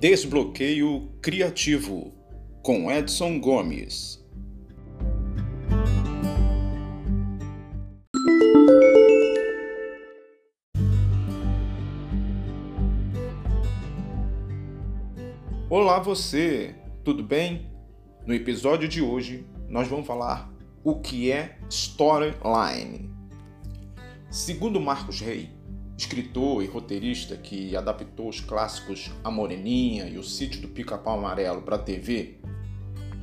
Desbloqueio Criativo com Edson Gomes. Olá você, tudo bem? No episódio de hoje nós vamos falar o que é storyline. Segundo Marcos Rey, escritor e roteirista que adaptou os clássicos A Moreninha e O Sítio do Pica-Pau Amarelo para a TV,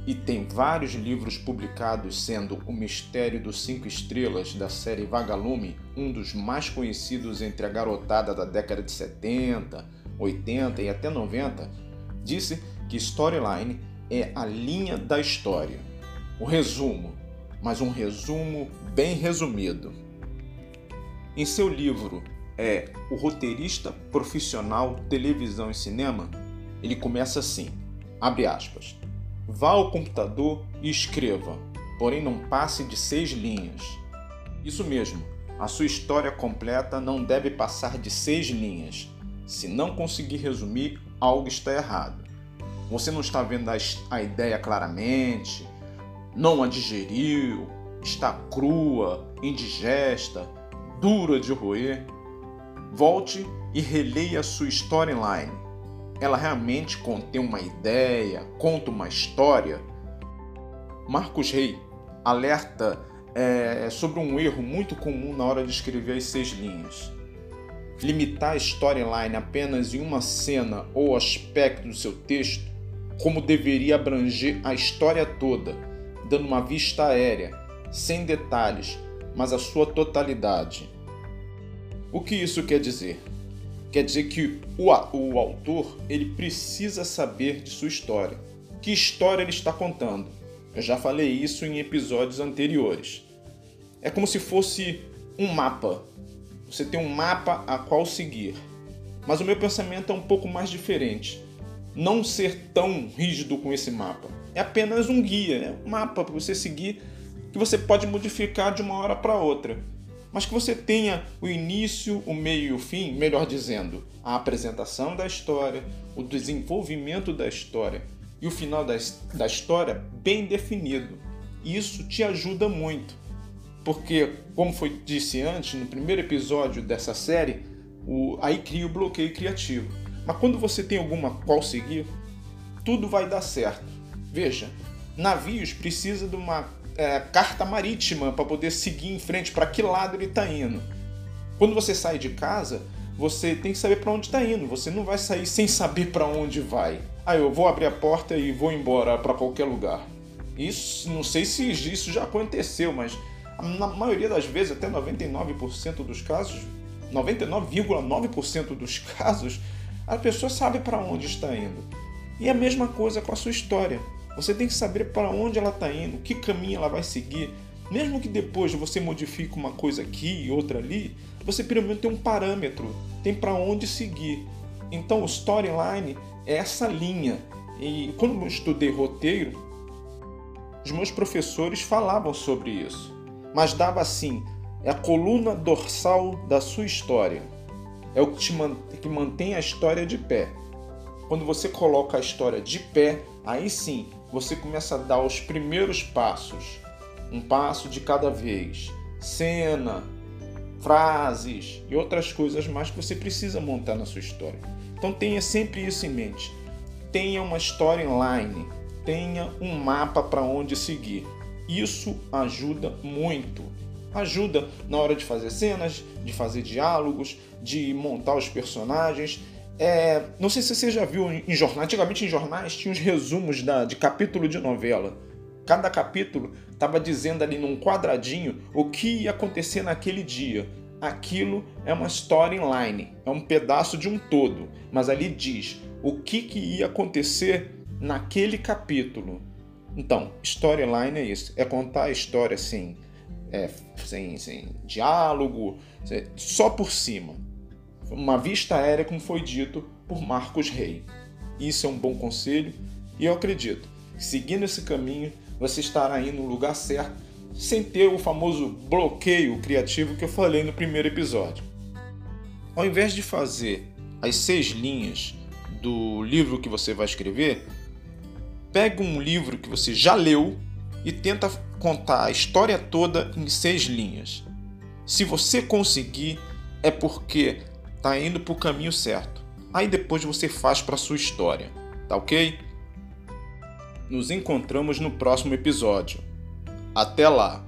e tem vários livros publicados, sendo O Mistério dos Cinco Estrelas da série Vagalume um dos mais conhecidos entre a garotada da década de 70, 80 e até 90 disse que storyline é a linha da história. O resumo, mas um resumo bem resumido. Em seu livro é O Roteirista Profissional Televisão e Cinema, ele começa assim: abre aspas. Vá ao computador e escreva, porém não passe de seis linhas. Isso mesmo, a sua história completa não deve passar de seis linhas. Se não conseguir resumir, algo está errado. Você não está vendo a, ideia claramente, não a digeriu, está crua, indigesta, dura de roer. Volte e releia sua storyline. Ela realmente contém uma ideia, conta uma história. Marcos Rey alerta é, sobre um erro muito comum na hora de escrever as seis linhas limitar a storyline apenas em uma cena ou aspecto do seu texto, como deveria abranger a história toda, dando uma vista aérea, sem detalhes, mas a sua totalidade. O que isso quer dizer? Quer dizer que o, o autor ele precisa saber de sua história. Que história ele está contando? Eu já falei isso em episódios anteriores. É como se fosse um mapa você tem um mapa a qual seguir. Mas o meu pensamento é um pouco mais diferente. Não ser tão rígido com esse mapa. É apenas um guia, é um mapa para você seguir que você pode modificar de uma hora para outra. Mas que você tenha o início, o meio e o fim, melhor dizendo, a apresentação da história, o desenvolvimento da história e o final da, da história bem definido. Isso te ajuda muito porque, como foi disse antes, no primeiro episódio dessa série, o, aí cria o bloqueio criativo. Mas quando você tem alguma qual seguir, tudo vai dar certo. Veja, navios precisa de uma é, carta marítima para poder seguir em frente para que lado ele está indo. Quando você sai de casa, você tem que saber para onde está indo. Você não vai sair sem saber para onde vai. Ah, eu vou abrir a porta e vou embora para qualquer lugar. Isso, não sei se isso já aconteceu, mas na maioria das vezes, até 99% dos casos, 99,9% dos casos, a pessoa sabe para onde está indo. E a mesma coisa com a sua história. Você tem que saber para onde ela está indo, que caminho ela vai seguir. Mesmo que depois você modifique uma coisa aqui e outra ali, você pelo menos tem um parâmetro, tem para onde seguir. Então o storyline é essa linha. E quando eu estudei roteiro, os meus professores falavam sobre isso mas dava assim: é a coluna dorsal da sua história. É o que, te que mantém a história de pé. Quando você coloca a história de pé, aí sim você começa a dar os primeiros passos, um passo de cada vez, cena, frases e outras coisas mais que você precisa montar na sua história. Então tenha sempre isso em mente. Tenha uma storyline, tenha um mapa para onde seguir. Isso ajuda muito. Ajuda na hora de fazer cenas, de fazer diálogos, de montar os personagens. É, não sei se você já viu em jornais, antigamente em jornais tinha os resumos da, de capítulo de novela. Cada capítulo estava dizendo ali num quadradinho o que ia acontecer naquele dia. Aquilo é uma storyline, é um pedaço de um todo, mas ali diz o que, que ia acontecer naquele capítulo. Então, storyline é isso, é contar a história assim, é, sem, sem diálogo, só por cima. Uma vista aérea, como foi dito por Marcos Rey. Isso é um bom conselho e eu acredito que seguindo esse caminho você estará indo no lugar certo sem ter o famoso bloqueio criativo que eu falei no primeiro episódio. Ao invés de fazer as seis linhas do livro que você vai escrever, pegue um livro que você já leu e tenta contar a história toda em seis linhas. Se você conseguir, é porque está indo para o caminho certo. Aí depois você faz para sua história, tá ok? Nos encontramos no próximo episódio. Até lá!